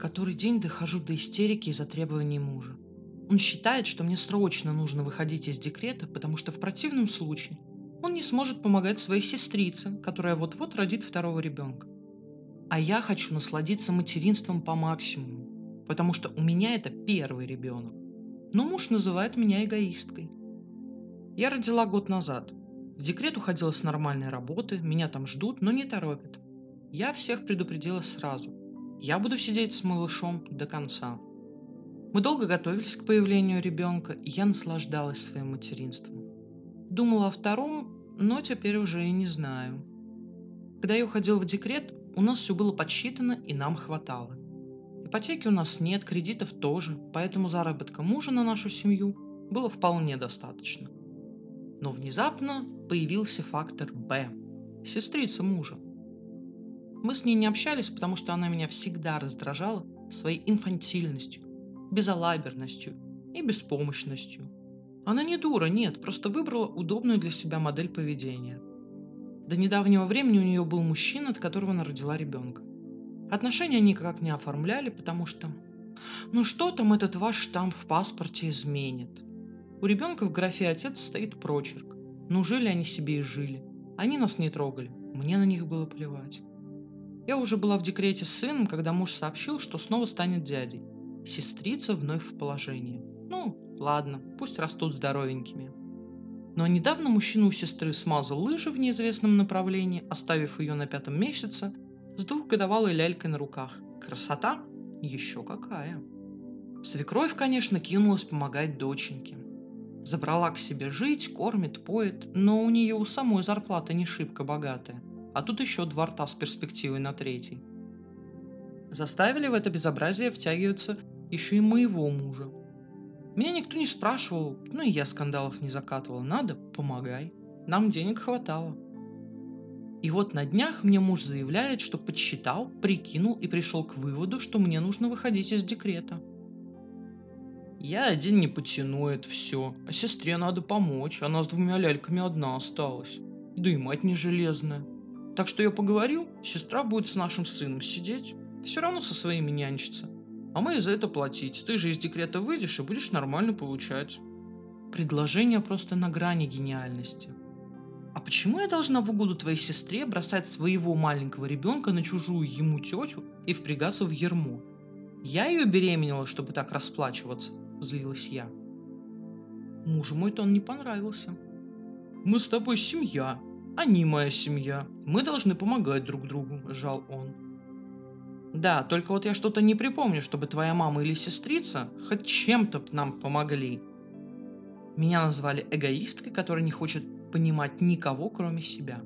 Который день дохожу до истерики из-за требований мужа. Он считает, что мне срочно нужно выходить из декрета, потому что в противном случае он не сможет помогать своей сестрице, которая вот-вот родит второго ребенка. А я хочу насладиться материнством по максимуму, потому что у меня это первый ребенок. Но муж называет меня эгоисткой. Я родила год назад. В декрет уходила с нормальной работы, меня там ждут, но не торопят. Я всех предупредила сразу. Я буду сидеть с малышом до конца. Мы долго готовились к появлению ребенка, и я наслаждалась своим материнством. Думала о втором, но теперь уже и не знаю. Когда я уходила в декрет, у нас все было подсчитано и нам хватало. Ипотеки у нас нет, кредитов тоже, поэтому заработка мужа на нашу семью было вполне достаточно. Но внезапно появился фактор «Б» – сестрица мужа. Мы с ней не общались, потому что она меня всегда раздражала своей инфантильностью, безалаберностью и беспомощностью. Она не дура, нет, просто выбрала удобную для себя модель поведения. До недавнего времени у нее был мужчина, от которого она родила ребенка. Отношения они никак не оформляли, потому что... Ну что там этот ваш штамп в паспорте изменит? У ребенка в графе «отец» стоит прочерк. Ну жили они себе и жили. Они нас не трогали. Мне на них было плевать. Я уже была в декрете с сыном, когда муж сообщил, что снова станет дядей. Сестрица вновь в положении. Ну, ладно, пусть растут здоровенькими. Но недавно мужчина у сестры смазал лыжи в неизвестном направлении, оставив ее на пятом месяце с двухгодовалой лялькой на руках. Красота? Еще какая. Свекровь, конечно, кинулась помогать доченьке. Забрала к себе жить, кормит, поет, но у нее у самой зарплата не шибко богатая. А тут еще два рта с перспективой на третий. Заставили в это безобразие втягиваться еще и моего мужа. Меня никто не спрашивал, ну и я скандалов не закатывал. Надо, помогай. Нам денег хватало. И вот на днях мне муж заявляет, что подсчитал, прикинул и пришел к выводу, что мне нужно выходить из декрета. Я один не потяну это все, а сестре надо помочь, она с двумя ляльками одна осталась. Да и мать не железная. Так что я поговорил, сестра будет с нашим сыном сидеть, все равно со своими нянчится. А мы за это платить. Ты же из декрета выйдешь и будешь нормально получать. Предложение просто на грани гениальности. А почему я должна в угоду твоей сестре бросать своего маленького ребенка на чужую ему тетю и впрягаться в ермо? Я ее беременела, чтобы так расплачиваться, злилась я. Мужу мой тон не понравился. Мы с тобой семья, они моя семья. Мы должны помогать друг другу, жал он. Да, только вот я что-то не припомню, чтобы твоя мама или сестрица хоть чем-то нам помогли. Меня назвали эгоисткой, которая не хочет понимать никого, кроме себя.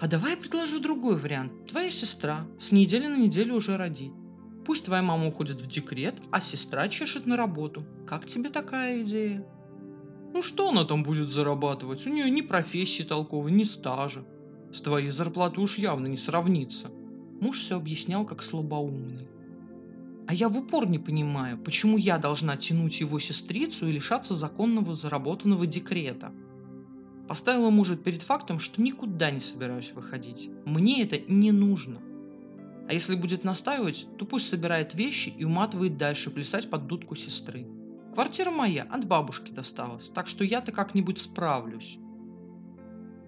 А давай я предложу другой вариант. Твоя сестра с недели на неделю уже родит. Пусть твоя мама уходит в декрет, а сестра чешет на работу. Как тебе такая идея? Ну что она там будет зарабатывать? У нее ни профессии толковой, ни стажа. С твоей зарплатой уж явно не сравнится. Муж все объяснял как слабоумный. А я в упор не понимаю, почему я должна тянуть его сестрицу и лишаться законного заработанного декрета. Поставила мужа перед фактом, что никуда не собираюсь выходить. Мне это не нужно. А если будет настаивать, то пусть собирает вещи и уматывает дальше плясать под дудку сестры. Квартира моя от бабушки досталась, так что я-то как-нибудь справлюсь.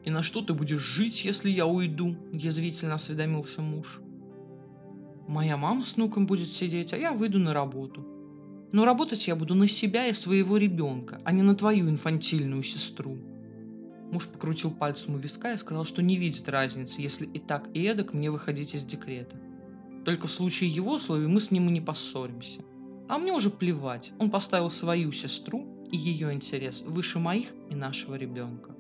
«И на что ты будешь жить, если я уйду?» – язвительно осведомился муж. Моя мама с внуком будет сидеть, а я выйду на работу. Но работать я буду на себя и своего ребенка, а не на твою инфантильную сестру. Муж покрутил пальцем у виска и сказал, что не видит разницы, если и так, и эдак мне выходить из декрета. Только в случае его условий мы с ним и не поссоримся. А мне уже плевать, он поставил свою сестру и ее интерес выше моих и нашего ребенка.